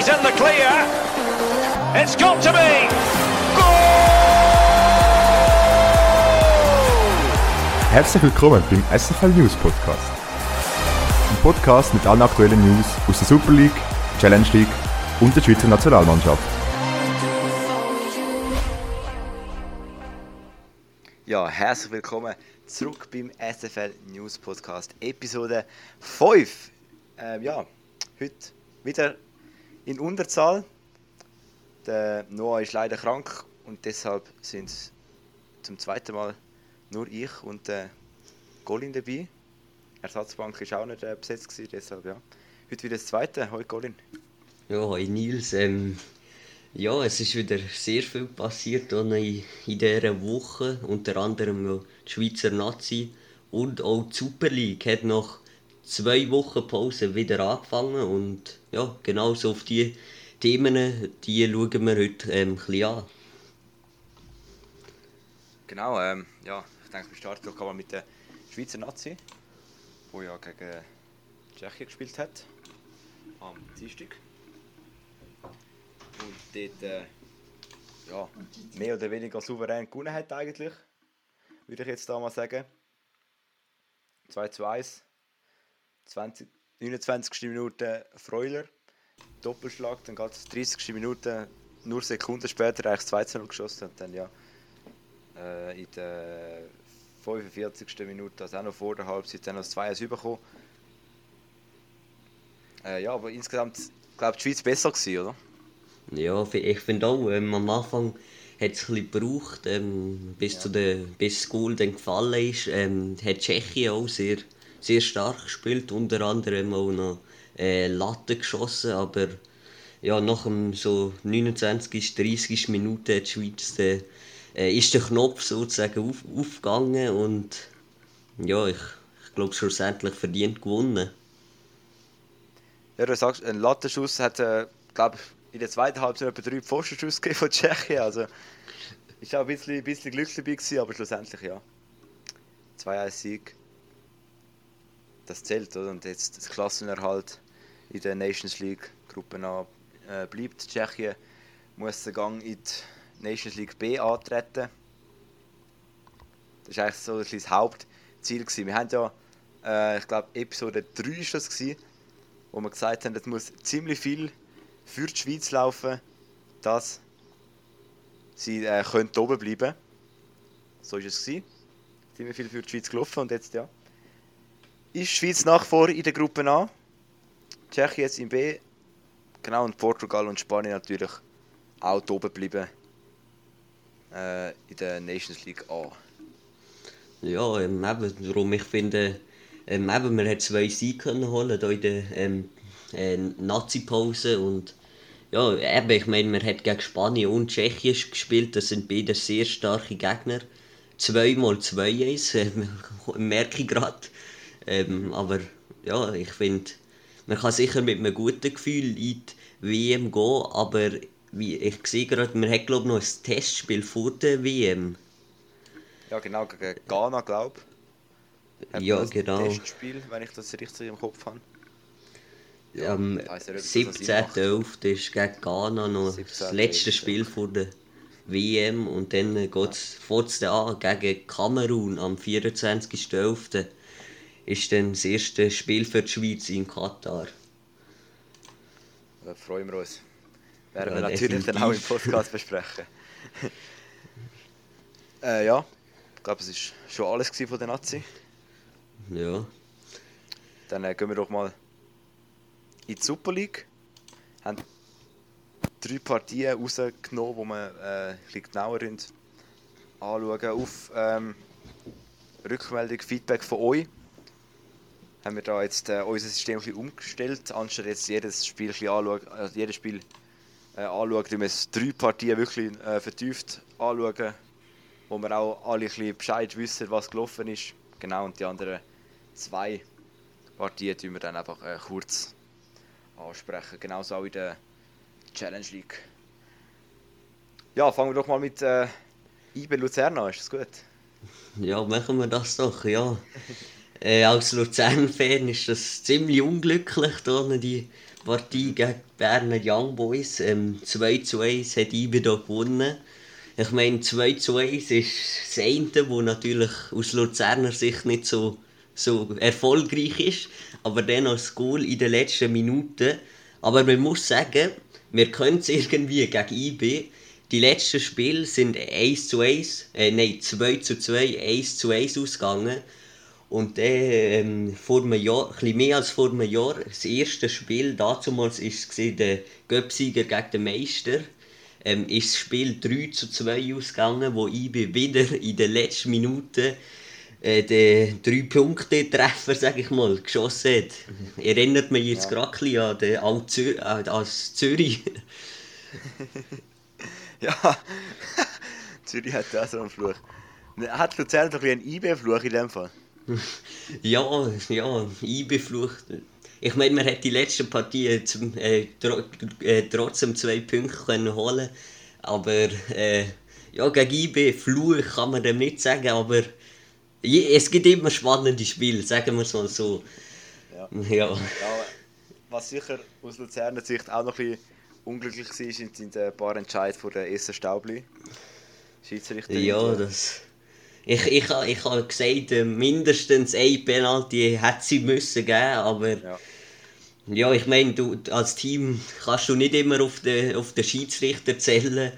He's in the clear. It's got to be. Herzlich willkommen beim SFL News Podcast. Ein Podcast mit allen aktuellen News aus der Super League, Challenge League und der Schweizer Nationalmannschaft. Ja, herzlich willkommen zurück beim SFL News Podcast, Episode 5. Ähm, ja, heute wieder in Unterzahl. Der Noah ist leider krank und deshalb sind es zum zweiten Mal nur ich und der Golin dabei. Ersatzbank ist auch nicht äh, besetzt gewesen, deshalb ja. Heute wieder das zweite. Hoi Golin. Ja, hi Nils. Ähm, ja, es ist wieder sehr viel passiert in, in dieser Woche. Unter anderem die Schweizer Nazi und auch die Super League hat nach zwei Wochen Pause wieder angefangen. Und ja, genau so auf die Themen, die schauen wir heute ähm, ein bisschen an. Genau, ähm, ja, ich denke, wir starten doch mal mit der Schweizer Nazi, die ja gegen Tschechien gespielt hat. Am Dienstag. Und dort äh, ja, mehr oder weniger souverän gewonnen hat eigentlich. Würde ich jetzt da mal sagen. 2 zu 1. 20, 29. Minute Freuler. Doppelschlag, dann geht es 30. Minute, nur Sekunden später eigentlich 2 zu 0 geschossen und dann ja äh, in der 45. Minute, also auch noch vor der Halbzeit, dann noch das 2-1 bekommen. Äh, ja, aber insgesamt, glaube die Schweiz besser gewesen, oder? Ja, ich finde auch, ähm, am Anfang hat es ein bisschen gebraucht, ähm, bis, Ja. zu der, bis das Goal dann gefallen ist. Ähm, hat Tschechien auch sehr, sehr stark gespielt, unter anderem auch noch äh, Latte geschossen, aber ja, nach dem so 29. 30. Minute hat die Schweiz den, äh, ist der Knopf sozusagen auf, aufgegangen und ja, ich, ich glaube schlussendlich verdient gewonnen. Ja, du sagst, ein Lattenschuss hat, äh, glaube in der zweiten Halbzeit etwa drei Pfostenschüsse gegeben von Tschechien. Also ist auch ein bisschen, ein bisschen Glück dabei gewesen, aber schlussendlich ja. 2-1 Sieg. Das zählt, oder? Und jetzt das Klassenerhalt in der Nations League Gruppe A äh, bleibt. Tschechien muss den Gang in die Nations League B antreten. Das war eigentlich so ein das Hauptziel. Gewesen. Wir haben ja, äh, ich glaube, Episode 3 ist das gewesen, wo wir gesagt haben, es muss ziemlich viel für die Schweiz laufen, dass sie äh, können oben bleiben So ist es gewesen. Ziemlich viel für die Schweiz gelaufen und jetzt ja. Ist Schweiz nach vor in der Gruppe A. Tschechien jetzt im B. Genau, und Portugal und Spanien natürlich auch oben bleiben. Äh, in der Nations League A. Ja, ähm, eben, darum ich finde, ähm, eben, man hat zwei Siege holen da in der ähm, äh, Nazi-Pause und ja, eben, ich meine, man hat gegen Spanien und Tschechien gespielt, das sind beide sehr starke Gegner. Zweimal 2-1, äh, merke ich gerade. Ähm, aber ja, ich finde, man kann sicher mit einem guten Gefühl in die WM gehen, aber wie ich sehe gerade, man hat glaube noch ein Testspiel vor der WM. Ja, genau, gegen Ghana, glaube ich. Ja, das genau. Testspiel, wenn ich das richtig im Kopf habe. Am Sinn macht. 17.11. ist gegen Ghana noch 17.11., das letzte Spiel vor der WM und dann geht es dann an gegen Kamerun am 24.11. ist dann das erste Spiel für die Schweiz in Katar. Da freuen wir uns. Werden Ja, wir natürlich dann auch im definitiv. Podcast besprechen. äh, ja, ich glaube, es war schon alles von der Nazi. Ja, Dann äh, gehen wir doch mal in die Super League. Haben drei Partien rausgenommen, die wir äh, ein bisschen genauer anschauen. Auf ähm, Rückmeldung, Feedback von euch. Haben wir da jetzt äh, unser System ein bisschen umgestellt, anstatt jetzt jedes Spiel ein anschauen, also jedes Spiel äh, anschauen, wir jetzt drei Partien wirklich äh, vertieft anschauen, wo wir auch alle ein bisschen Bescheid wissen, was gelaufen ist. Genau, und die anderen zwei Partien tun wir dann einfach äh, kurz ansprechen. Genauso auch in der Challenge League. Ja, fangen wir doch mal mit äh, IB Luzern an, ist das gut? Ja, machen wir das doch, ja. Äh, als Luzern-Fan ist das ziemlich unglücklich, da die Partie gegen Berner Young Boys. Ähm, 2 zu 1 hat IBE da gewonnen. Ich meine, 2 zu 1 ist das eine, das natürlich aus Luzerner Sicht nicht so, so erfolgreich ist, aber dann als Goal in den letzten Minuten. Aber man muss sagen, wir können es irgendwie gegen IB. Die letzten Spiele sind 1 zu 1, äh, nein, 2 zu 2, 1 zu 1 ausgegangen. Und dann, ähm, vor einem Jahr, ein mehr als vor einem Jahr, das erste Spiel, damals war es der Göpsieger gegen den Meister ähm, ist das Spiel 3 zu 2 ausgegangen, wo IB wieder in den letzten Minuten äh, den 3 Punkte Treffer, sag ich mal, geschossen hat. Mhm. Erinnert mich jetzt ja. gerade an den an Zür an Zürich. ja, Zürich hat auch so einen Fluch. Hat Luzern doch einen IB-Fluch in dem Fall? Ja, ja, IB-Fluch. Ich meine, man hätte die letzten Partien zum, äh, tro äh, trotzdem zwei Punkte können holen Aber äh, ja, gegen IB Fluch kann man dem nicht sagen, aber es gibt immer spannende Spiele, sagen wir es mal so. Ja. ja. ja. Was sicher aus Luzerner Sicht auch noch ein bisschen unglücklich war, sind ein paar Entscheidungen von der ersten Staubli. Schiedsrichterin. Ja, das. Ich, ich, ich habe gesagt, äh, mindestens ein Penalty hätte sie müssen geben, aber ja. Ja, ich meine, du, als Team kannst du nicht immer auf den, auf den Schiedsrichter zählen.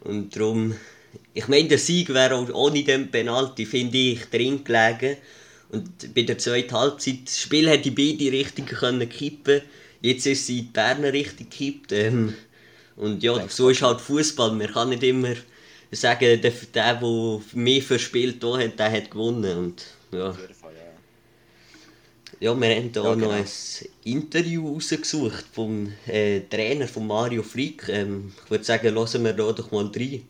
Und darum, ich meine, der Sieg wäre auch ohne den Penalty, finde ich, drin gelegen. Und bei der zweiten Halbzeit, das Spiel hätte beide Richtungen können kippen Jetzt ist sie in die Berner Richtung gekippt. Ähm, und ja, so ist halt Fußball. Man kann nicht immer sagen, der, der, der mehr verspielt hat, der hat gewonnen. Und, ja. Ja, wir haben hier ja, genau. noch ein Interview rausgesucht vom äh, Trainer von Mario Frick. Ähm, ich würde sagen, lassen wir da doch mal rein.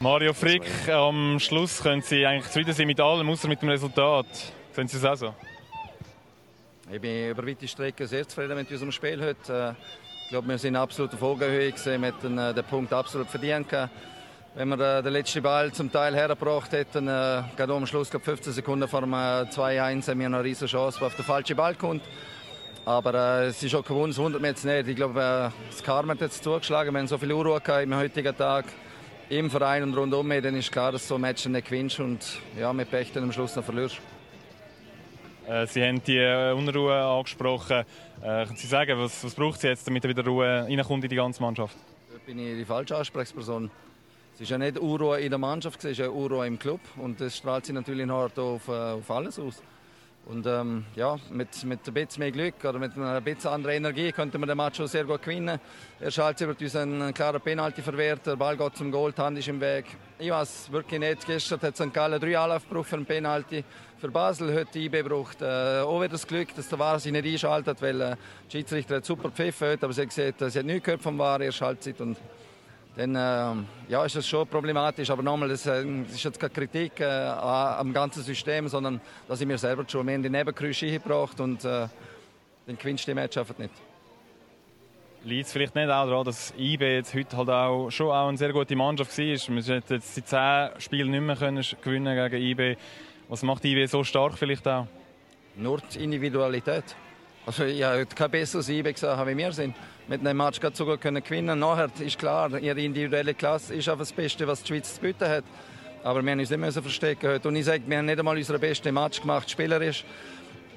Mario Frick, am Schluss können Sie eigentlich zufrieden sein mit allem, außer mit dem Resultat. Sehen Sie es auch so? Ich bin über weite Strecke sehr zufrieden mit unserem Spiel heute. Äh, ich glaube, wir sind absolut auf Augenhöhe gesehen, mit den, äh, den Punkt absolut verdient. Gehabt wenn wir äh, den letzten Ball zum Teil hergebracht hätten, äh, gerade am Schluss, glaube 15 Sekunden vor dem äh, 2-1, haben wir eine riesige Chance, die auf den falschen Ball kommt. Aber äh, es ist auch gewonnen, es wundert mich jetzt nicht. Ich glaube, äh, das Karma hat jetzt zugeschlagen. Wir haben so viel Unruhe im heutigen Tag im Verein und rundum. Dann ist klar, dass so ein Match nicht gewinnst und ja, mit Pech dann am Schluss noch verlierst. Äh, Sie haben die äh, Unruhe angesprochen. Äh, können Sie sagen, was, was braucht es jetzt, damit wieder Ruhe reinkommt in die ganze Mannschaft? Da bin ich die falsche Ansprechperson. Es ist ja nicht Unruhe in der Mannschaft, es ist ja Unruhe im Club und das strahlt sich natürlich hart auf, äh, auf alles aus. Und ähm, ja, mit, mit ein bisschen mehr Glück oder mit einer bisschen anderer Energie könnte man den Match schon sehr gut gewinnen. Er schaltet wird uns einen klaren Penalty verwehrt, der Ball geht zum Goal, die Hand ist im Weg. Ich weiß wirklich nicht, gestern hat St. Gallen drei Anlauf gebraucht für einen Penalty. Für Basel hat die IB gebraucht. Äh, auch wieder das Glück, dass der VAR sich nicht einschaltet, weil äh, der Schiedsrichter hat super gepfiffen aber sie hat sie hat nichts gehört vom VAR, er schaltet und dann äh, ja, ist das schon problematisch. Aber nochmal, das, äh, das ist jetzt keine Kritik äh, am ganzen System, sondern dass ich mir selber schon mehr in die Nebengeräusche gebracht und äh, dann gewinnst du die Match einfach nicht. Liegt es vielleicht nicht auch daran, dass IB jetzt heute halt auch schon auch eine sehr gute Mannschaft war? Wir hätten jetzt die zehn Spiele nicht mehr können gewinnen gegen IB. Was macht IB so stark vielleicht auch? Nur die Individualität. Also ich habe kein besseres IB gesehen, wie wir sind mit einem Match so gut können gewinnen Nachher ist klar, ihre individuelle Klasse ist einfach das Beste, was die Schweiz zu bieten hat. Aber wir müssen uns nicht verstecken heute. Und ich sage, wir haben nicht einmal unseren besten Match gemacht, spielerisch.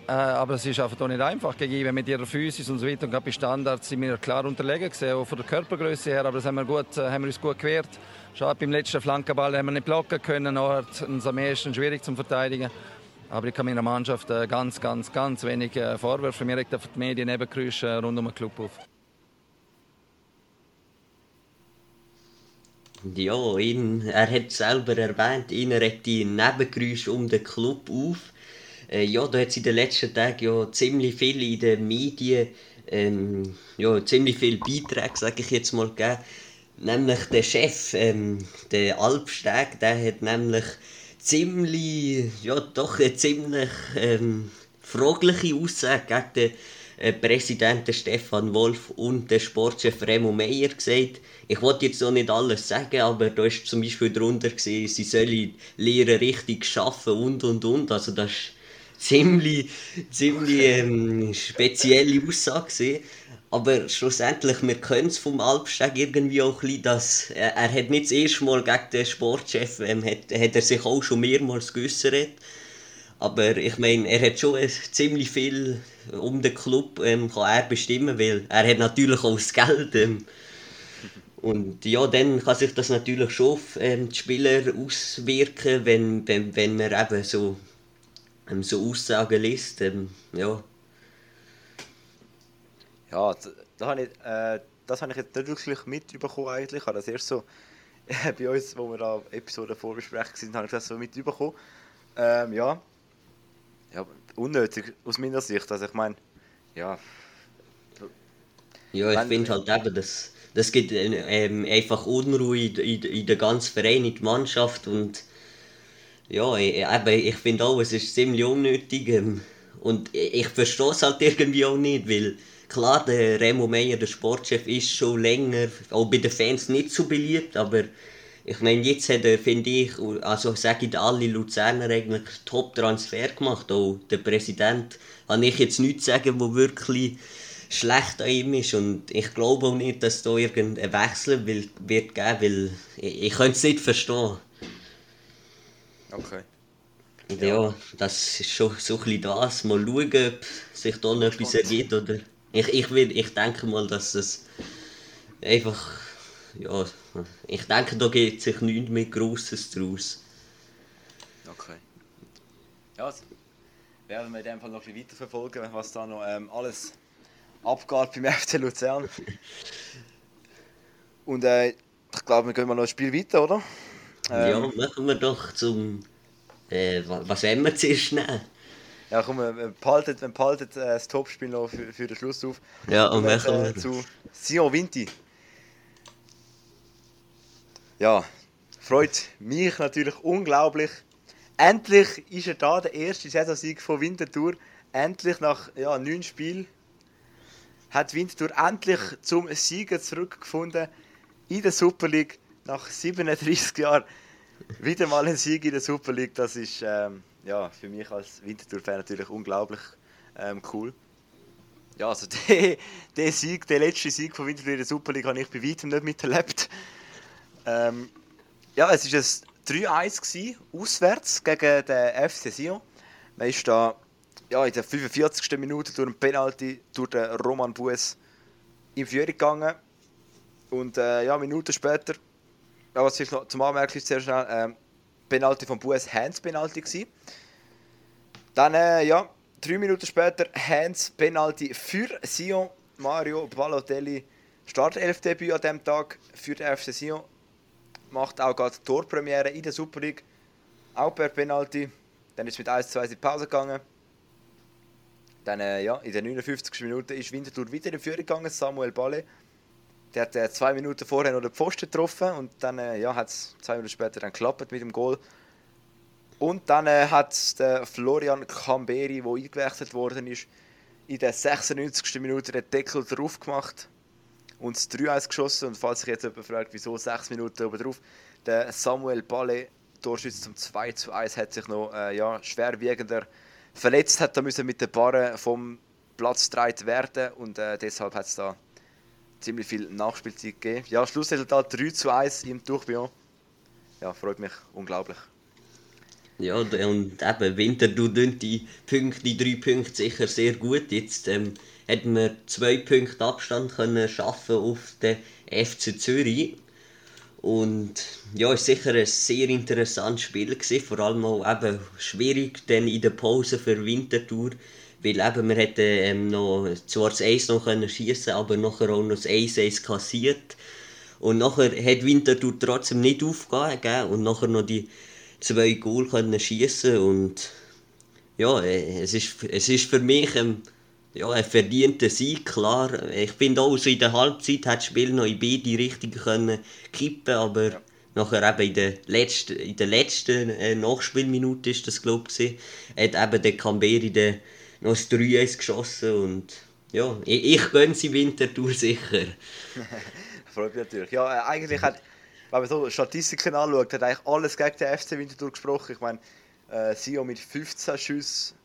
Äh, aber es ist einfach nicht einfach gegen mit ihrer Physis und so weiter. Und bei Standards sind wir klar unterlegen gesehen, auch von der Körpergröße her. Aber das haben wir, gut, äh, haben wir uns gut gewehrt. Schade, beim letzten Flankenball haben wir nicht blocken können. Nachher am ehesten schwierig zu verteidigen. Aber ich kann meiner Mannschaft äh, ganz, ganz, ganz wenig äh, Vorwürfe. Mir regt die Medien Nebengeräusche rund um den Club auf. Ja, ihn, er hat selber erwähnt, ihn regt die Nebengeräusche um den Club auf. Äh, ja, da hat es in den letzten Tagen ja ziemlich viel in den Medien, ähm, ja, ziemlich viele Beiträge, sage ich jetzt mal, gegeben. Nämlich der Chef, ähm, der Alpsteg, der hat nämlich ziemlich, ja doch eine ziemlich ähm, fragliche Aussage gegen den äh, Präsident Stefan Wolf und der Sportchef Remo Meyer gesagt. Ich wollte jetzt noch nicht alles sagen, aber da ist zum Beispiel darunter gesehen, sie sollen lernen richtig schaffen und und und. Also das ist ziemlich, ziemlich ähm, spezielle Aussage gewesen. Aber schlussendlich, wir können es vom Alpsteg irgendwie auch ein bisschen, dass er, er hat nicht das erste Mal gegen den Sportchef, ähm, hat, hat er sich auch schon mehrmals geäussert. Aber ich meine, er hat schon ziemlich viel um den Club ähm, kann er bestimmen, weil er hat natürlich auch das Geld. Ähm, und ja, dann kann sich das natürlich schon auf ähm, die Spieler auswirken, wenn, wenn, wenn man eben so, ähm, so Aussagen liest. Ähm, ja. Ja, da habe ich, äh, das habe ich jetzt wirklich mitbekommen eigentlich. Ich das erst so äh, bei uns, wo wir da Episoden vorbesprechen sind, habe ich das so mitbekommen. Ähm, ja. Ja, unnötig aus meiner Sicht. Also ich meine, ja. Ja, ich finde halt eben, das, das gibt äh, ähm, einfach Unruhe in, in, in der ganzen Verein, in der Mannschaft und ja, ich, eben, ich finde auch, es ist ziemlich unnötig ähm, und ich, ich verstehe es halt irgendwie auch nicht, weil klar, der Remo Meyer, der Sportchef, ist schon länger, auch bei den Fans nicht so beliebt, aber ich meine, jetzt hat er, finde ich, also sage ich alle Luzerner eigentlich Top-Transfer gemacht, auch der Präsident, habe ich jetzt nichts sagen, wo wirklich schlecht an ihm ist und ich glaube auch nicht, dass da irgendein Wechsel will, wird geben, weil ich, ich könnte es nicht verstehen. Okay. Und ja, das ist schon so ein bisschen das. Mal schauen, ob sich da noch etwas ergibt. Oder ich, ich, will, ich denke mal, dass es einfach. Ja, ich denke, da geht sich nichts mehr Grosses draus. Okay. Ja, also, werden wir in dem Fall noch ein bisschen weiterverfolgen, was da noch ähm, alles abgeht beim FC Luzern. Und äh, ich glaube, wir gehen mal noch ein Spiel weiter, oder? ja, Ähm, machen wir doch zum. Äh, wa- was wollen wir zuerst nehmen? Ja, komm, wir wir behalten, wir behalten äh, das Topspiel noch für, für den Schluss auf. Ja, und Kommen machen äh, wir. zu Sion Vinti. Ja, freut mich natürlich unglaublich. Endlich ist er da, der erste Saisonsieg von Winterthur. Endlich nach ja, neun Spielen hat Winterthur endlich zum Siegen zurückgefunden in der Super League. Nach 37 Jahren wieder mal ein Sieg in der Super League. Das ist ähm, ja, für mich als Winterthur-Fan natürlich unglaublich ähm, cool. Ja, also der, der Sieg, der letzte Sieg von Winterthur in der Super League habe ich bei weitem nicht miterlebt. Ähm, ja, es war ein 3-1 gewesen, auswärts gegen den FC Sion. Man ist da ja, in der 45. Minute durch einen Penalty durch den Roman Bues in Führung gegangen. Und äh, ja, Minuten später, ja, was vielleicht noch zum Anmerken ist, sehr schnell, ähm, Penalty von Bues, Hands-Penalty. Dann, äh, ja, drei Minuten später, Hands-Penalty für Sion. Mario Balotelli, Startelf-Debüt an diesem Tag für den FC Sion. Macht auch gerade Torpremiere in der Super League. Auch per Penalty. Dann ist es mit 1-2 in die Pause gegangen. Dann, äh, ja, in der 59. Minute ist Winterthur wieder in Führung gegangen, Samuel Balle. Der hat äh, zwei Minuten vorher noch den Pfosten getroffen und dann äh, ja, hat es zwei Minuten später dann geklappt mit dem Goal. Und dann äh, hat der Florian Camberi, der eingewechselt worden ist, in der 96. Minute den Deckel drauf gemacht und das 3-1 geschossen. Und falls sich jetzt jemand fragt, wieso 6 Minuten oben drauf, der Samuel Balle, Torschütze zum 2-1, hat sich noch äh, ja, schwerwiegender verletzt, hat da müssen mit den Barren vom Platz getragen werden und äh, deshalb hat es da ziemlich viel Nachspielzeit gegeben. Ja, Schlussresultat 3 zu 1 im Durchbion. Ja, freut mich unglaublich. Ja, und eben, Winterthur tun die Punkte, die drei Punkte sicher sehr gut. Jetzt ähm, hätten wir zwei Punkte Abstand können schaffen auf den FC Zürich. Und ja, es war sicher ein sehr interessantes Spiel, gewesen, vor allem auch eben schwierig dann in der Pause für Winterthur, weil eben wir hätten ähm, noch, zwar das 1 noch können aber nachher auch noch das 1-1 kassiert. Und nachher hat Winterthur trotzdem nicht aufgegeben und nachher noch die zwei Goal können und ja, äh, es ist, es ist für mich ähm, ja, ein verdienter Sieg, klar. Ich finde auch, so in der Halbzeit hat das Spiel noch in beide Richtungen können kippen, aber nachher eben in der letzten, in der letzten äh, Nachspielminute ist das glaube ich, hat eben der Camberi den noch das 3-1 geschossen und ja, ich, ich gönne sie Winterthur sicher. Freut mich natürlich. Ja, äh, eigentlich hat, wenn man so Statistiken anschaut, hat eigentlich alles gegen den FC Winterthur gesprochen. Ich meine, äh, Sio mit 15 Schüssen,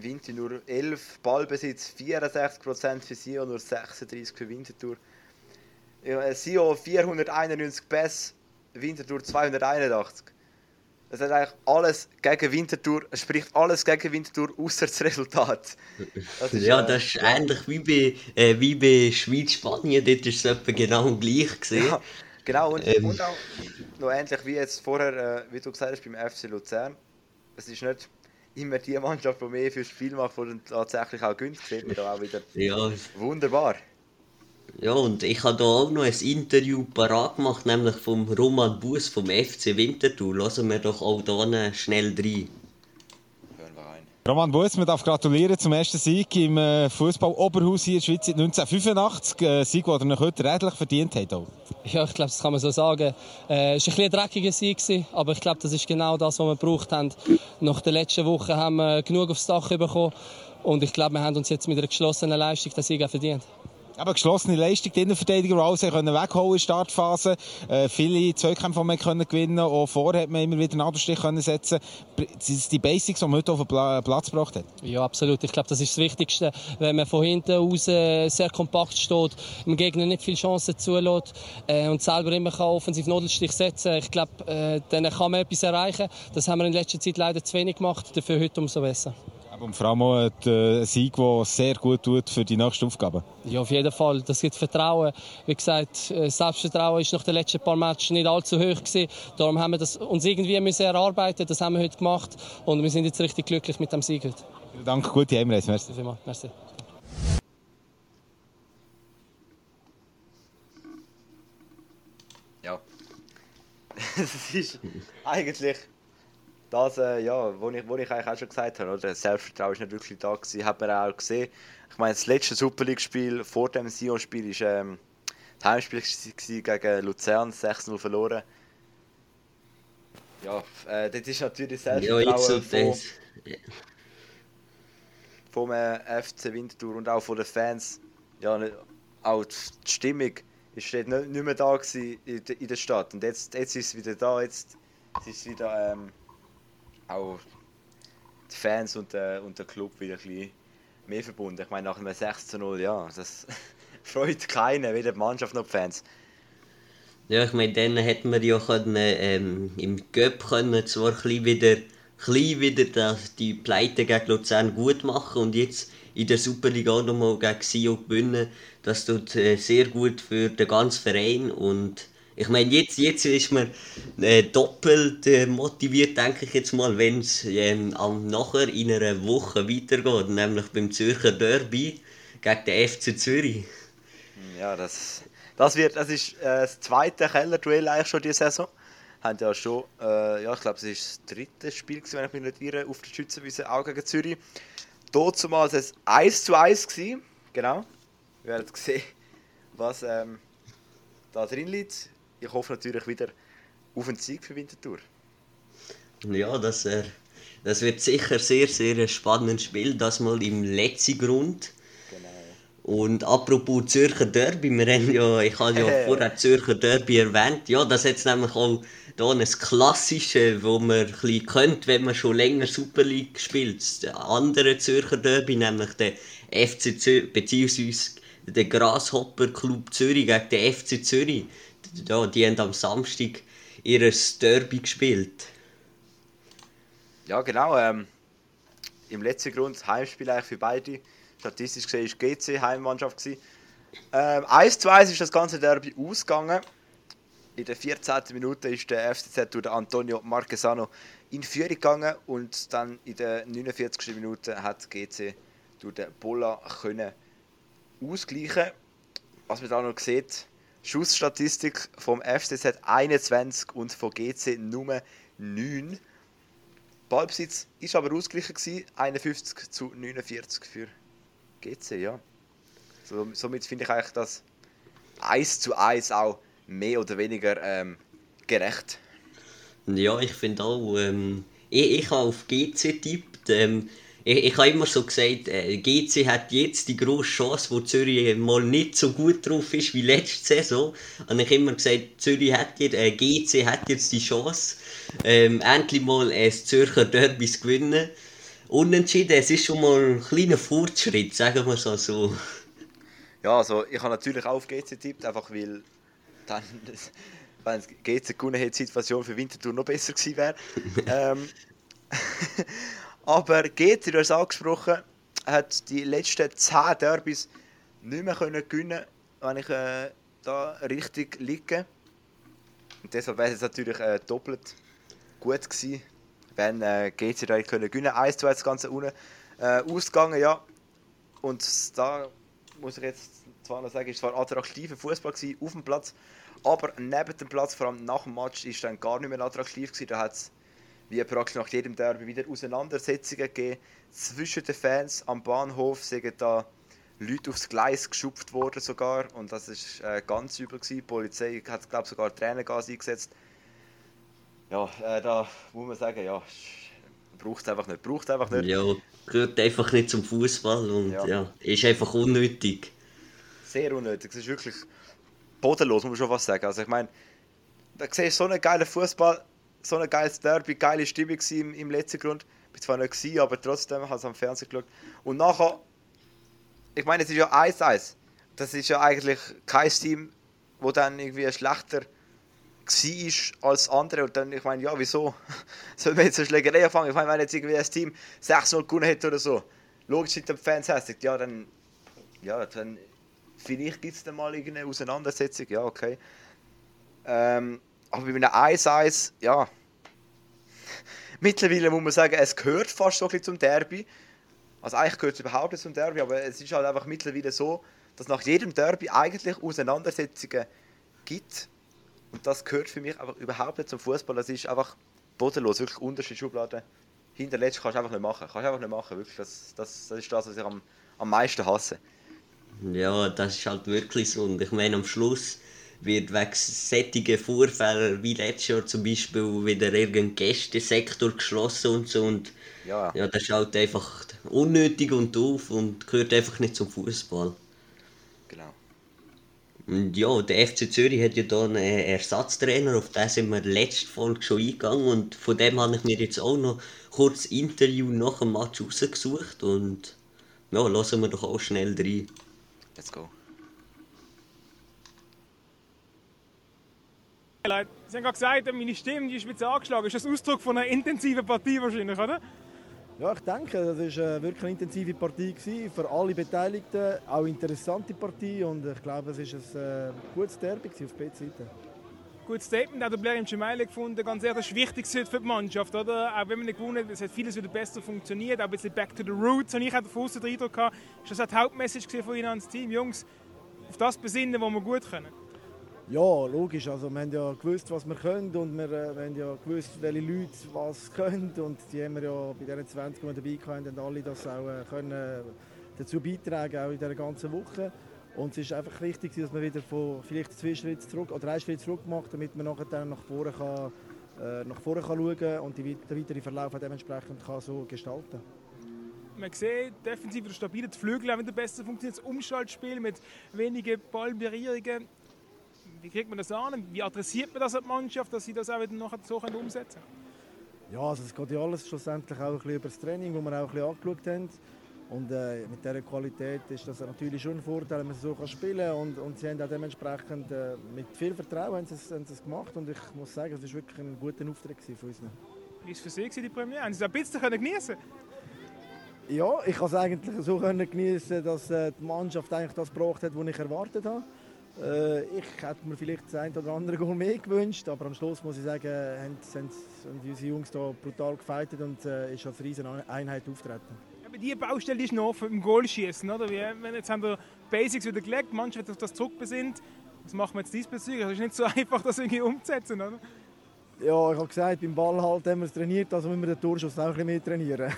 Winter nur 11 Ballbesitz, 64% für Sion, nur 36 für Winterthur. Ja, Sion 491 Pässe, Winterthur 281. Das hat eigentlich alles gegen Winterthur, es spricht alles gegen Winterthur, außer das Resultat. Das ist, ja, äh, das ist ja. ähnlich wie bei, äh, wie bei Schweiz-Spanien, dort ist es genau gleich gesehen. Ja, genau, und, ähm. und auch noch ähnlich wie jetzt vorher, äh, wie du gesagt hast, beim FC Luzern. Es ist nicht immer die Mannschaft, die mehr fürs Spiel macht, die dann tatsächlich auch gönnt, sieht man da auch wieder ja. wunderbar. Ja, und ich habe da auch noch ein Interview parat gemacht, nämlich vom Roman Bus vom FC Winterthur. Lassen wir doch auch da schnell rein. Roman Bus, man darf gratulieren zum ersten Sieg im äh, Fußball Oberhaus hier in der Schweiz seit 1985. Ein Sieg, den er heute redlich verdient hat. Auch. Ja, ich glaube, das kann man so sagen. Äh, es war ein, ein dreckiger Sieg, aber ich glaube, das ist genau das, was wir gebraucht haben. Nach der letzten Woche haben wir genug aufs Dach bekommen und ich glaube, wir haben uns jetzt mit einer geschlossenen Leistung den Sieg verdient. Aber geschlossene Leistung, die Innenverteidiger, alles können wegholen in der Startphase. Äh, viele Zweikämpfe haben wir können gewinnen. Auch vorher hat man immer wieder einen Nadelstich können setzen. Das sind die Basics, die man heute auf den Platz gebracht hat. Ja, absolut. Ich glaube, das ist das Wichtigste. Wenn man von hinten aus äh, sehr kompakt steht, dem Gegner nicht viele Chancen zulässt äh, und selber immer kann offensiv Nadelstich setzen ich glaube, äh, dann kann man etwas erreichen. Das haben wir in letzter Zeit leider zu wenig gemacht. Dafür heute umso besser. Und vor allem auch äh, ein Sieg, der sehr gut tut für die nächste Aufgabe. Ja, auf jeden Fall. Das gibt Vertrauen. Wie gesagt, äh, Selbstvertrauen ist nach den letzten paar Matches nicht allzu hoch gewesen. Darum haben wir das uns irgendwie müssen erarbeiten. Das haben wir heute gemacht. Und wir sind jetzt richtig glücklich mit dem Sieg heute. Danke, gute Heimreise. Merci. Merci. Ja. Es ist eigentlich das, äh, ja, wo ich, wo ich eigentlich auch schon gesagt habe, oder? Selbstvertrauen ist nicht wirklich da gewesen, hat man auch gesehen. Ich meine, das letzte Super League-Spiel vor dem Sion-Spiel war ähm, das Heimspiel gegen Luzern, 6-0 verloren. Ja, äh, das ist natürlich Selbstvertrauen ja, so vom, vom äh, FC Winterthur und auch von den Fans. Ja, nicht, auch die Stimmung ist nicht, nicht mehr da in, in der Stadt. Und jetzt, jetzt ist es wieder da, jetzt ist es wieder... Ähm, auch die Fans und der, und der Club wieder ein bisschen mehr verbunden. Ich meine, nach einem 6 zu 0, ja, das freut keinen, weder die Mannschaft noch die Fans. Ja, ich meine, dann hätten wir ja können, ähm, im Göpp können zwar ein wieder, klein wieder die Pleite gegen Luzern gut machen und jetzt in der Superliga nochmal gegen Sio gewinnen. Das tut äh, sehr gut für den ganzen Verein und ich meine, jetzt, jetzt ist man äh, doppelt äh, motiviert, denke ich jetzt mal, wenn es ähm, nachher in einer Woche weitergeht, nämlich beim Zürcher Derby gegen den FC Zürich. Ja, das, das, wird, das ist äh, das zweite Kellerduell eigentlich schon diese Saison. Haben ja schon, äh, ja, ich glaube, es ist das dritte Spiel, gewesen, wenn ich mich nicht irre, auf der Schützenwiese, auch gegen Zürich. Dort war es 1 zu 1 gewesen. genau. Wir werden sehen, was ähm, da drin liegt ich hoffe natürlich wieder auf einen Sieg für Winterthur. Ja, das, äh, das wird sicher sehr, sehr ein spannendes Spiel, das mal im letzten Grund. Genau. Und apropos Zürcher Derby, wir haben ja, ich habe ja vorher Zürcher Derby erwähnt, ja, das ist jetzt nämlich auch hier ein klassisches, wo man ein bisschen kennt, wenn man schon länger Super League spielt. Der andere Zürcher Derby, nämlich der FC Zürich, beziehungsweise der Grasshopper Club Zürich gegen den FC Zürich ja, die haben am Samstag ihr Derby gespielt. Ja, genau. Ähm, Im letzten Grund Heimspiel eigentlich für beide. Statistisch gesehen war GC Heimmannschaft. Ähm, 1 zu 1 ist das ganze Derby ausgegangen. In der 14. Minute ist der FCZ durch Antonio Marquesano in Führung gegangen und dann in der 49. Minute hat GC durch den können ausgleichen. Was man da noch sieht, Schussstatistik vom FCZ 21 und von GC Nummer 9. Ballbesitz ist aber ausgeglichen gewesen, 51 zu 49 für GC, ja. So, somit finde ich eigentlich das 1 zu 1 auch mehr oder weniger ähm, gerecht. Ja, ich finde auch, ähm, ich, ich habe auf GC tippt. Ähm, ich, ich habe immer so gesagt, äh, GC hat jetzt die grosse Chance, wo Zürich mal nicht so gut drauf ist wie letzte Saison. Und ich immer gesagt, Zürich hat jetzt, äh, GC hat jetzt die Chance, ähm, endlich mal ein Zürcher Derby zu gewinnen. unentschieden, es ist schon mal ein kleiner Fortschritt, sagen wir es mal so. Ja, also ich habe natürlich auch auf GC getippt, einfach weil dann, wenn GC gewonnen hätte, die Situation für Winterthur noch besser gewesen wäre. ähm, aber GC, du hast es angesprochen, hat die letzten 10 Derbys nicht mehr können wenn ich äh, da richtig liege. Und deshalb wäre es natürlich äh, doppelt gut gewesen, wenn äh, GC da können gewinnen 1 2 das Ganze unten äh, ausgegangen, ja. Und da muss ich jetzt zwar noch sagen, es war attraktiver Fußball auf dem Platz, aber neben dem Platz, vor allem nach dem Match, ist dann gar nicht mehr attraktiv gewesen. Da hat es wie praktisch nach jedem Derby wieder Auseinandersetzungen gegeben zwischen den Fans am Bahnhof. Sagen da Leute aufs Gleis geschupft worden sogar und das ist äh, ganz übel gewesen. Die Polizei hat glaube sogar Tränengas eingesetzt. Ja, äh, da muss man sagen, ja, braucht es einfach nicht, braucht einfach nicht. Ja, gehört einfach nicht zum Fußball und ja. ja. ist einfach unnötig. Sehr unnötig, es ist wirklich bodenlos, muss man schon fast sagen. Also ich meine, da siehst du so einen geilen Fußball, so ein geiles Derby, geile Stimmung im, im letzten Grund. Ich war zwar nicht gewesen, aber trotzdem habe ich am Fernsehen geschaut. Und nachher ich meine, es ist ja 1-1. Das ist ja eigentlich kein Team, wo dann irgendwie schlechter war als andere. Und dann, ich meine, ja, wieso soll man jetzt eine Schlägerei anfangen? Ich meine, wenn jetzt irgendwie ein Team 6-0 gewonnen hätte oder so, logisch sind die Fans hässlich, ja, dann, ja, dann vielleicht gibt es dann mal irgendeine Auseinandersetzung, ja, okay. Ähm, aber bei einem 1-1, ja, mittlerweile muss man sagen, es gehört fast so ein bisschen zum Derby. Also eigentlich gehört es überhaupt nicht zum Derby, aber es ist halt einfach mittlerweile so, dass nach jedem Derby eigentlich Auseinandersetzungen gibt. Und das gehört für mich einfach überhaupt nicht zum Fußball. Das ist einfach bodenlos, wirklich unterste Schublade. Hinterletzt kannst du einfach nicht machen. Kannst einfach nicht machen, wirklich. Das, das, das ist das, was ich am, am meisten hasse. Ja, das ist halt wirklich so. Und ich meine, am Schluss wird wegen sättigen Vorfällen wie letztes Jahr zum Beispiel wieder irgendein Gästesektor geschlossen und so. Und ja. ja, das ist halt einfach unnötig und doof und gehört einfach nicht zum Fußball. Genau. Und ja, der FC Zürich hat ja da einen Ersatztrainer, auf den sind wir letzte Folge schon eingegangen und von dem habe ich mir jetzt auch noch kurz Interview nach dem Match rausgesucht und ja, lassen wir doch auch schnell rein. Let's go. Leute, Sie haben gerade gesagt, meine Stimme die ist ein bisschen angeschlagen. Ist das Ausdruck von einer intensiven Partie wahrscheinlich, oder? Ja, ich denke, das war äh, wirklich eine intensive Partie gewesen, für alle Beteiligten. Auch eine interessante Partie und ich glaube, es war ein äh, gutes Derby auf beiden Seiten. Gutes Statement, auch der Blair im Gemeinde gefunden. Ganz ehrlich, das ist wichtig für die Mannschaft. Oder? Auch wenn man nicht gewonnen hat, es hat vieles wieder besser funktioniert. Auch ein bisschen back to the roots. Und ich hatte von den Eindruck, gehabt, ist das die Hauptmessage von Ihnen ans Team. Jungs, auf das besinnen, was wir gut können. Ja, logisch. Also, wir haben ja gewusst, was wir können und wir, äh, wir haben ja gewusst, welche Leute was können. Und die haben wir ja bei diesen 20, die wir dabei hatten, und alle das auch äh, können äh, dazu beitragen, auch in dieser ganzen Woche. Und es ist einfach wichtig, dass man wieder von vielleicht zwei Schritte zurück oder drei Schritte zurück macht, damit man nachher dann nach vorne kann, äh, nach vorne kann schauen und den weiteren Verlauf dementsprechend kann so gestalten man sieht, defensiv oder stabil, die Flügel haben wieder besser funktioniert, das Umschaltspiel mit wenigen Ballberührungen. Wie kriegt man das an? Wie adressiert man das an die Mannschaft, dass sie das auch wieder nachher so umsetzen können? Ja, also es geht ja alles schlussendlich auch ein bisschen über das Training, das wir auch ein bisschen angeschaut haben. Und äh, mit dieser Qualität ist das natürlich schon ein Vorteil, wenn man so kann spielen kann. Und, und sie haben auch dementsprechend äh, mit viel Vertrauen haben sie, es, haben sie es gemacht. Und ich muss sagen, es war wirklich ein guter Auftritt von uns. Wie war es für Sie die Premiere? Haben Sie es ein bisschen genießen Ja, ich konnte es eigentlich so genießen, dass äh, die Mannschaft eigentlich das gebraucht hat, was ich erwartet habe. Äh, ich hätte mir vielleicht das ein oder andere Goal mehr gewünscht, aber am Schluss muss ich sagen, haben, haben, haben unsere Jungs da brutal gefeitet und äh, ist als riesen Einheit auftreten. Aber die Baustelle ist noch im Goalschießen, oder? Wie, wenn jetzt haben wir Basics wieder gelegt, die Mannschaft auf das zurückbesinnt. Was machen wir jetzt diesbezüglich? Es ist nicht so einfach, das irgendwie umzusetzen, oder? Ja, ich habe gesagt, beim Ball halt haben wir es trainiert, also müssen wir den Torschuss auch ein bisschen mehr trainieren.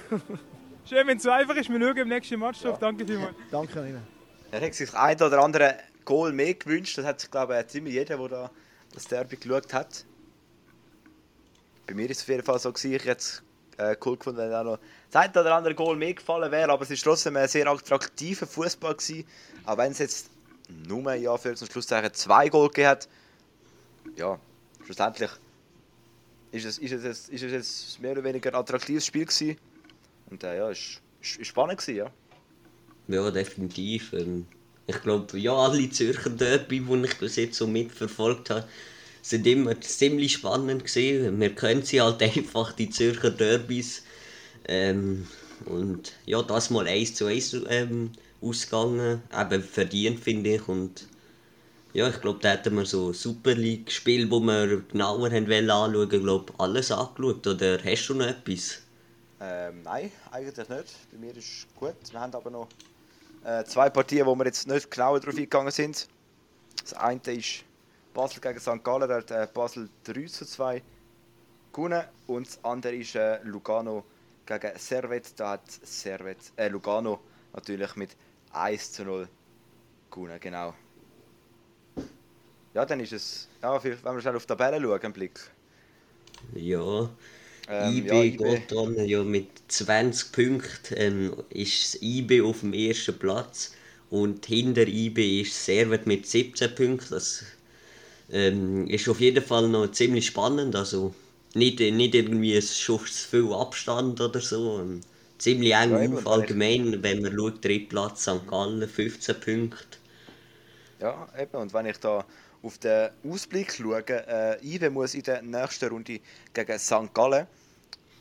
Schön, wenn es so einfach ist. Wir schauen im nächsten Match drauf. Ja. Danke vielmals. Danke Ihnen. Er hat sich ein oder andere Goal mehr gewünscht. Das hat sich, glaube ich, ziemlich jeder, der da das Derby geschaut hat. Bei mir ist es auf jeden Fall so, gewesen, ich jetzt äh, cool gefunden, wenn auch noch das ein oder andere Goal mehr gefallen wäre, aber es war trotzdem ein sehr attraktiver Fußball gewesen. Auch wenn es jetzt nur ja für zum Schluss zwei Goal gegeben hat, ja, schlussendlich ist es, ist es, ist es jetzt mehr oder weniger ein attraktives Spiel gewesen. Und äh, ja, es war spannend, gewesen, ja. Ja, definitiv. Ähm, ich glaube, ja, alle Zürcher Derby, die ich bis jetzt so mitverfolgt habe, sind immer ziemlich spannend gewesen. Wir kennen sie halt einfach, die Zürcher Derbys. Ähm, und ja, das mal 1 zu 1 ähm, ausgegangen. Eben verdient, finde ich. Und ja, ich glaube, da hatten wir so Super League-Spiel, wo wir genauer haben wollen anschauen, glaube, alles angeschaut. Oder hast du noch etwas? Ähm, nein, eigentlich nicht. Bei mir ist gut. Wir haben aber noch äh, zwei Partien, wo wir jetzt nicht genauer darauf eingegangen sind. Das eine ist Basel gegen St. Gallen, da hat äh, Basel 3 zu 2 gewonnen. Und das andere ist äh, Lugano gegen Servet. Da hat Servet, äh, Lugano natürlich mit 1 zu 0 gewonnen, genau. Ja, dann ist es, ja, wenn wir schnell auf die Tabelle schauen, einen Blick. Ja, Ähm, IB ja, IB. geht dann ja mit 20 Punkten ähm, ist IB auf dem ersten Platz und hinter IB ist Servet mit 17 Punkten. Das ähm, ist auf jeden Fall noch ziemlich spannend. Also nicht, nicht irgendwie schon zu viel Abstand oder so. Ähm, ziemlich eng Ja, auf allgemein, wenn man schaut, Drittplatz St. Gallen 15 Punkte. Ja, eben. Und wenn ich da auf den Ausblick schaue, äh, IB muss in der nächsten Runde gegen St. Gallen,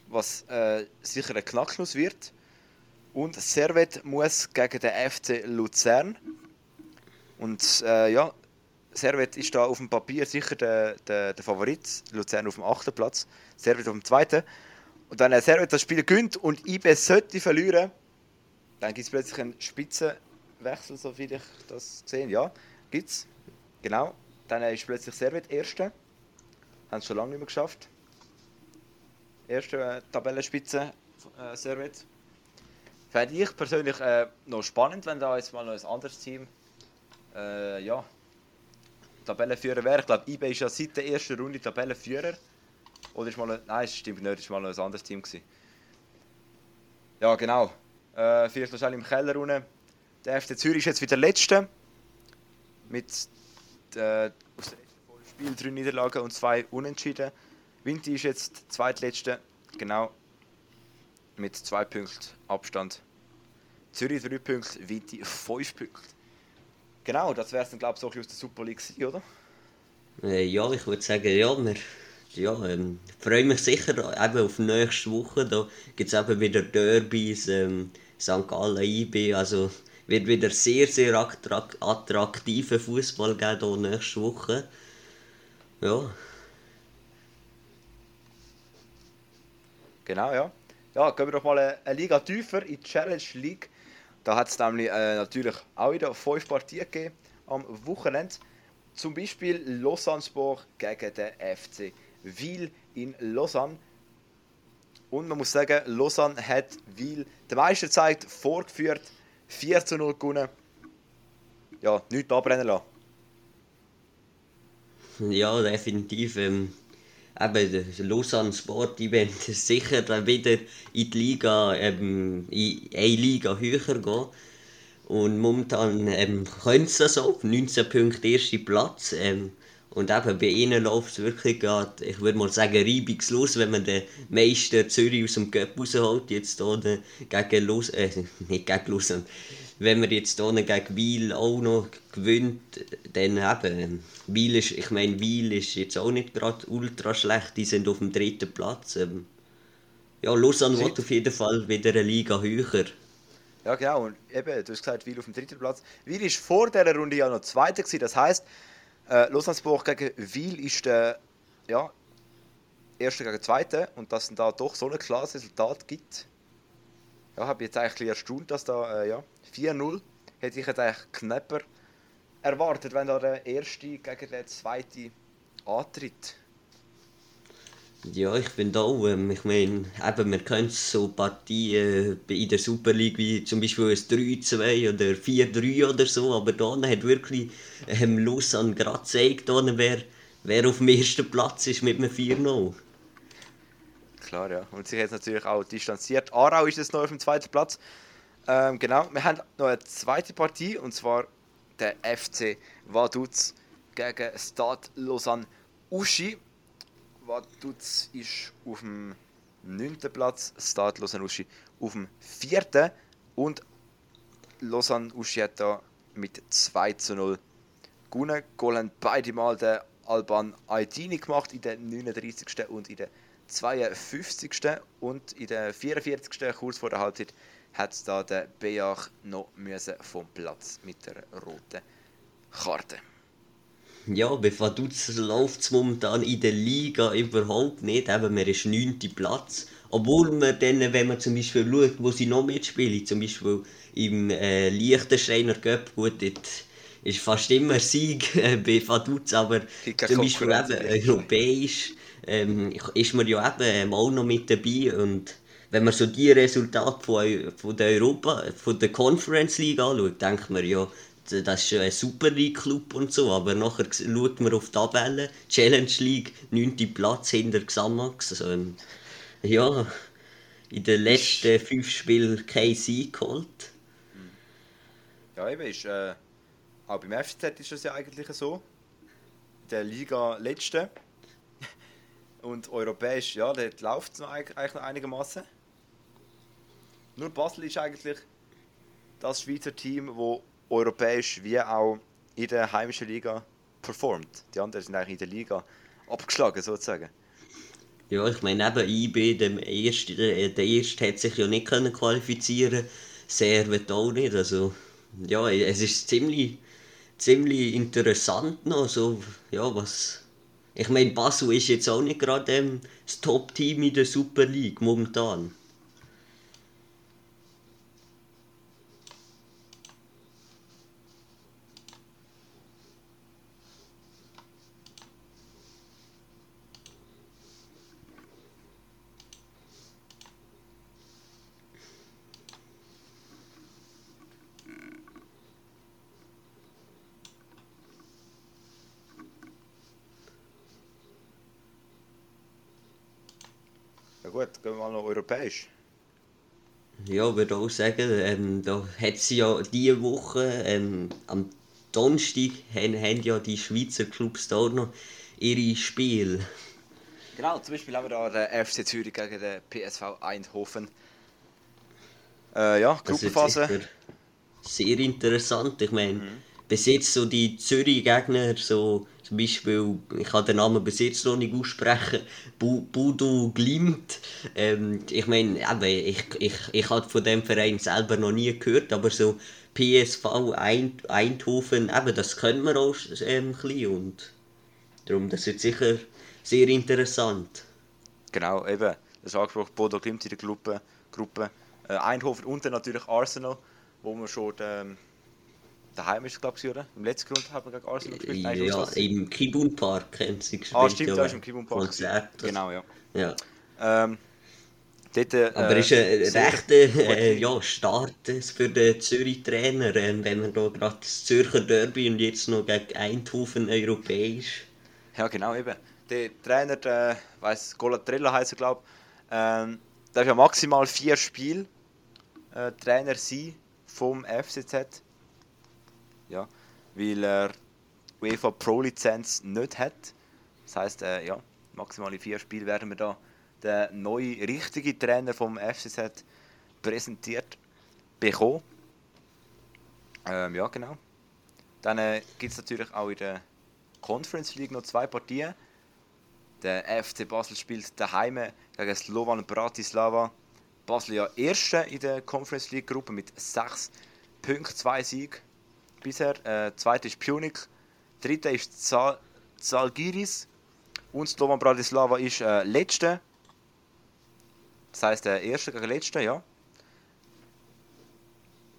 was äh, sicher ein Knackschluss wird. Und Servet muss gegen den FC Luzern. Und äh, ja, Servet ist da auf dem Papier sicher der, der, der Favorit. Luzern auf dem achten Platz, Servet auf dem zweiten. Und wenn Servet das Spiel gönnt und IB sollte verlieren, dann gibt es plötzlich einen Spitzenwechsel, so wie ich das gesehen Ja, gibt's. Genau. Dann ist plötzlich Servet Erste. Haben es schon lange nicht mehr geschafft. Erste äh, Tabellenspitze äh, Servet. Fände ich persönlich äh, noch spannend, wenn da jetzt mal noch ein anderes Team äh, ja, Tabellenführer wäre. Ich glaube, IB ist ja seit der ersten Runde Tabellenführer. Oder ist mal ein, Nein, es stimmt nicht, war mal noch ein anderes Team. Gewesen. Ja, genau. Äh, vielleicht im Keller unten. Der FC Zürich ist jetzt wieder Letzte. Mit äh, aus dem letzten vollen Spiel drei Niederlagen und zwei Unentschieden. Vinti ist jetzt zweitletzte. Genau. Mit zwei Punkten Abstand. Zürich drei Punkte, Vinti fünf Punkte. Genau, das wäre dann, glaube ich, so aus der Super League, oder? Äh, ja, ich würde sagen, ja, wir ja, ähm, freue mich sicher eben auf nächste Woche. Da gibt es eben wieder Derbys, ähm, St. Gallen, IB. Also wird wieder sehr, sehr attrak attraktiven Fußball geben hier nächste Woche. Ja, Genau, ja. Ja, gehen wir doch mal eine, eine Liga tiefer in die Challenge League. Da hat es nämlich äh, natürlich auch wieder fünf Partien gegeben am Wochenende. Zum Beispiel Lausanne-Sport gegen den FC Wiel in Lausanne. Und man muss sagen, Lausanne hat Wiel die meiste Zeit vorgeführt. 4 zu 0 gewonnen. Ja, nichts abbrennen lassen. ja definitiv. Ähm, eben, das Lausanne Sport Event ist sicher dann wieder in die Liga, ähm, in eine Liga höher gehen. Und momentan ähm, können sie das auch, 19 Punkte erster Platz. Ähm, und eben bei ihnen läuft es wirklich gerade, ich würde mal sagen, reibungslos, wenn man den Meister Zürich aus dem Cup rausholt, jetzt hier gegen Lus äh, nicht gegen Lausanne. Wenn man jetzt hier gegen Wiel auch noch gewinnt, dann eben, Wiel ist, ich meine, Wiel ist jetzt auch nicht gerade ultra schlecht, die sind auf dem dritten Platz. Ähm, ja, Lausanne wird auf jeden Fall wieder eine Liga höher. Ja, genau. Und eben, du hast gesagt, Wiel auf dem dritten Platz. Wiel war vor dieser Runde ja noch Zweiter. Gewesen. Das heisst, äh, Lausanne-Sport gegen Wiel ist der ja, Erste gegen Zweite. Und dass es da doch so ein klares Resultat gibt, ja, habe jetzt eigentlich erstaunt, dass da äh, ja, 4-0 hätte ich jetzt eigentlich knapper erwartet, wenn da der Erste gegen den Zweiten antritt. Ja, ich finde auch, ähm, ich meine, eben, wir können so Partien äh, in der Super League wie zum Beispiel ein 3-2 oder 4-3 oder so, aber da hat wirklich ähm, Lausanne gerade gezeigt, da, wer, wer auf dem ersten Platz ist mit einem 4-0. Klar, ja. Und sich jetzt natürlich auch distanziert. Aarau ist jetzt noch auf dem zweiten Platz. Ähm, genau, wir haben noch eine zweite Partie und zwar der FC Vaduz gegen Stade Lausanne Uschi. Vaduz ist auf dem 9. Platz, Stade Lausanne Uschi auf dem vierten und Lausanne Uschietta mit 2 zu 0 gewonnen. Goal haben beide Mal der Alban Aydini gemacht in der 39. und in der 52. und in der 44. kurz vor der Halbzeit hat da der Bejach noch müssen vom Platz mit der roten Karte. Ja, bei Vaduz läuft es momentan in der Liga überhaupt nicht. Eben, man ist 9. Platz. Obwohl man dann, wenn man zum Beispiel schaut, wo sie noch mitspielen, zum Beispiel im äh, Liechtensteiner Cup, gut, dort ist fast immer Sieg äh, bei Vaduz, aber zum Beispiel eben europäisch ähm, ist man ja eben ähm, auch noch mit dabei und wenn man so die Resultate von, von der Europa, von der Conference League anschaut, denkt man ja, das ist ein Super League Club und so, aber nachher schaut man auf die Tabelle, Challenge League, 9. Platz hinter Xamax, also, ähm, ja, in den letzten fünf Spielen kein Sieg geholt. Ja, eben, ist, äh, auch beim FCZ ist es ja eigentlich so. In der Liga letzte. Und europäisch, ja, dort läuft es noch eigentlich noch einigermaßen. Nur Basel ist eigentlich das Schweizer Team, das europäisch wie auch in der heimischen Liga performt. Die anderen sind eigentlich in der Liga abgeschlagen, sozusagen. Ja, ich meine, eben IB, dem ersten, der erste hat sich ja nicht können qualifizieren wird auch nicht. Also, ja, es ist ziemlich, ziemlich interessant noch. So, ja, was. Ich meine, Basel ist jetzt auch nicht gerade ähm, das Top-Team in der Super League momentan. gut, gehen wir mal noch europäisch. Ja, ich würde auch sagen, ähm, da hat sie ja diese Woche, ähm, am Donnerstag, haben, haben ja die Schweizer Clubs da noch ihre Spiele. Genau, zum Beispiel haben wir da den FC Zürich gegen den PSV Eindhoven. Äh, ja, Gruppenphase. Sehr interessant. Ich meine, mhm. Bis jetzt so die Zürich-Gegner, so zum Beispiel, ich kann den Namen bis jetzt noch nicht aussprechen, Budo Glimt. Ähm, ich meine, ich, ich, ich habe von dem Verein selber noch nie gehört, aber so PSV Eindhoven, eben, das können wir auch ähm, ein und darum, das wird sicher sehr interessant. Genau, eben, das angesprochen, Bodo Glimt in der Gruppe, Gruppe äh, Eindhoven und dann natürlich Arsenal, wo wir schon ähm, daheim ist, glaube ich, oder? Im letzten Grund haben wir gegen Arsenal gespielt. Nein, ja, im Kibun Park haben sie gespielt. Ah, stimmt, da ist im Kibun Park. Konzert. Genau, ja. ja. Ähm, dort, äh, Aber es ist ein rechter äh, ja, Start für den Zürich-Trainer, äh, wenn man da gerade das Zürcher Derby und jetzt noch gegen Eindhoven europäisch. Ja, genau, eben. Der Trainer, der, weiss, Golatrella heisst er, glaube ich, ähm, darf ja maximal vier Spiele äh, Trainer sein vom FCZ ja, weil er UEFA Pro Lizenz nicht hat. Das heißt, äh, ja, maximal in vier Spielen werden wir da den neuen richtigen Trainer vom FCZ präsentiert bekommen. Ähm, ja, genau. Dann äh, gibt es natürlich auch in der Conference League noch zwei Partien. Der FC Basel spielt daheim gegen Slovan Bratislava. Basel ja Erste in der Conference League Gruppe mit 6 Punkten, 2 Siegen bisher. Äh, zweite ist Pionik. Dritte ist Zal Zalgiris. Und Slovan Bratislava ist äh, letzte. Das heißt, der erste gegen letzte, ja.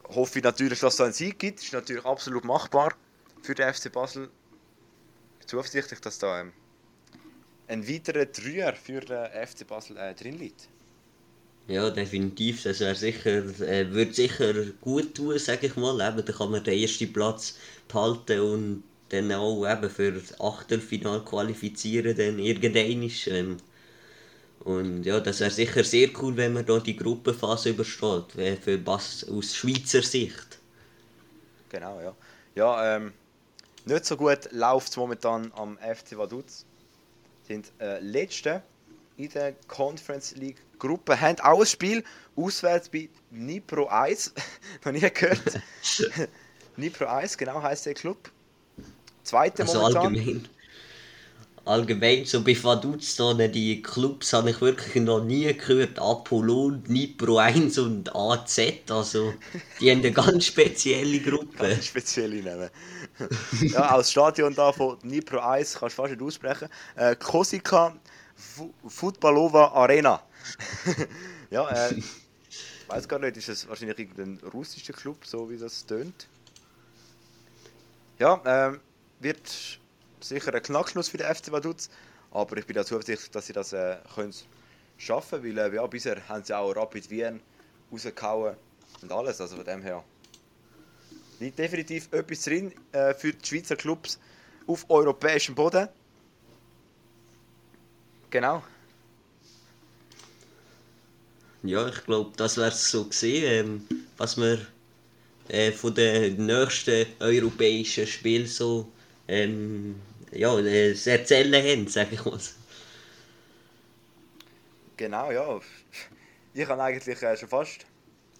Hoffe ich natürlich, dass es einen Sieg gibt. Ist natürlich absolut machbar für den FC Basel. Zuversichtlich, dass da ähm, ein weiterer Dreier für den FC Basel äh, drin liegt. Ja, definitiv. Das wäre sicher, äh, würde sicher gut tun, sage ich mal. Eben, da kann man den ersten Platz behalten und dann auch eben für das Achtelfinale qualifizieren, dann irgendwann ähm, Und ja, das wäre sicher sehr cool, wenn man da die Gruppenphase übersteht, äh, für Bass aus Schweizer Sicht. Genau, ja. Ja, ähm, nicht so gut läuft es momentan am FC Vaduz. Sind äh, Letzte in der Conference League Gruppe haben auch ein Spiel auswärts bei Nipro 1. Noch nie gehört. Nipro 1, genau heisst der Club. Zweite Also momentan. allgemein. Allgemein, so bei Vaduz-Zonen, die Clubs habe ich wirklich noch nie gehört. Apollon, Nipro 1 und AZ, also die haben eine ganz spezielle Gruppe. Ganz spezielle Namen. ja, als Stadion da von Nipro 1 kannst du fast nicht aussprechen. Äh, Kosika Futbalova Arena. ja, äh, ich weiß gar nicht, ist es wahrscheinlich irgendein russischer Club, so wie das tönt. Ja, ähm, wird sicher ein Knackschluss für den FC Vaduz, aber ich bin da zuversichtlich, dass sie das äh, können schaffen weil äh, ja, bisher haben sie auch Rapid Wien rausgehauen und alles, also von dem her liegt definitiv etwas drin äh, für die Schweizer Clubs auf europäischem Boden. Genau. Ja, ich glaube, das wäre es so gesehen, ähm, was wir äh, von den nächsten europäischen Spielen so ähm, ja, äh, erzählen haben, sage ich mal. Genau, ja. Ich habe eigentlich äh, schon fast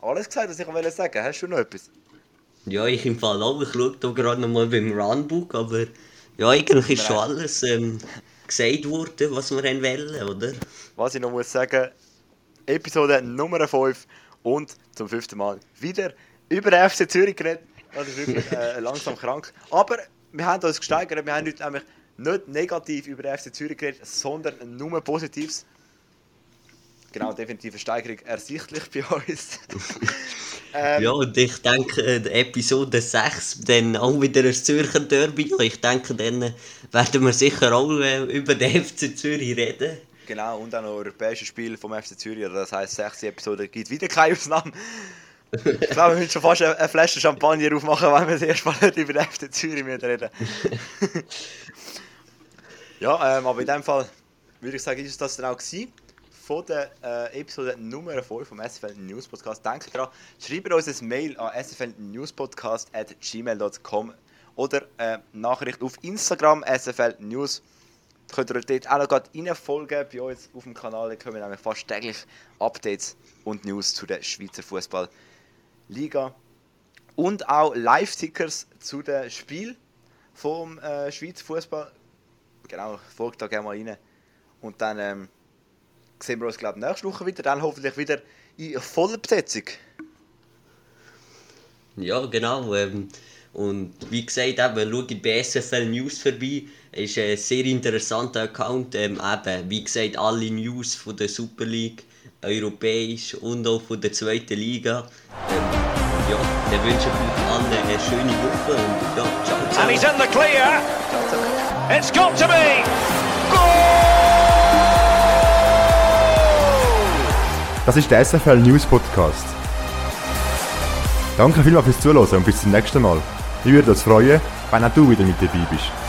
alles gesagt, was ich wollte sagen. Hast du noch etwas? Ja, ich im Fall auch. Ich schaue da gerade noch mal beim Runbook, aber ja, eigentlich ist schon alles ähm, gesagt worden, was wir wollen, oder? Was ich noch muss sagen, Episode Nummer 5 und zum fünften Mal wieder über den FC Zürich geredet. Das ist wirklich äh, langsam krank. Aber wir haben uns gesteigert. Wir haben heute nämlich nicht negativ über den FC Zürich geredet, sondern nur Positives. Genau, definitiv eine Steigerung ersichtlich bei uns. ähm, Ja, und ich denke, äh, Episode 6, dann auch wieder ein Zürcher Derby. Ich denke, dann äh, werden wir sicher auch äh, über den FC Zürich reden. Genau, und auch noch europäische Spiel vom FC Zürich. Das heisst, 6 Episoden gibt wieder keine Ausnahme. Ich glaube, wir müssen schon fast eine Flasche Champagner aufmachen, wenn wir das erste Mal nicht über den FC Zürich reden Ja, ähm, aber in dem Fall würde ich sagen, ist das dann auch gewesen von der äh, Episode Nummer 5 vom SFL News Podcast. Denkt daran, schreibt uns ein Mail an sflnewspodcast.gmail.com oder äh, Nachricht auf Instagram SFL News. Könnt ihr dort auch noch gerade reinfolgen bei uns auf dem Kanal. Da kommen nämlich fast täglich Updates und News zu der Schweizer Fußballliga. Und auch Live-Tickers zu dem Spiel vom äh, Schweizer Fußball. Genau, folgt da gerne mal rein. Und dann ähm, sehen wir uns, glaube ich, nächste Woche wieder. Dann hoffentlich wieder in voller Besetzung. Ja, genau. Ähm, und wie gesagt, eben, schaut bei SFL News vorbei. Ist ein sehr interessanter Account. Ähm, eben, wie gesagt, alle News von der Super League, europäisch und auch von der zweiten Liga. Ähm, ja, dann wünsche ich euch allen eine schöne Woche und ja, ciao, ciao. And he's in the clear. It's got to be. Das ist der SFL News Podcast. Danke vielmals fürs Zuhören und bis zum nächsten Mal. Ich würde uns freuen, wenn auch du wieder mit dabei bist.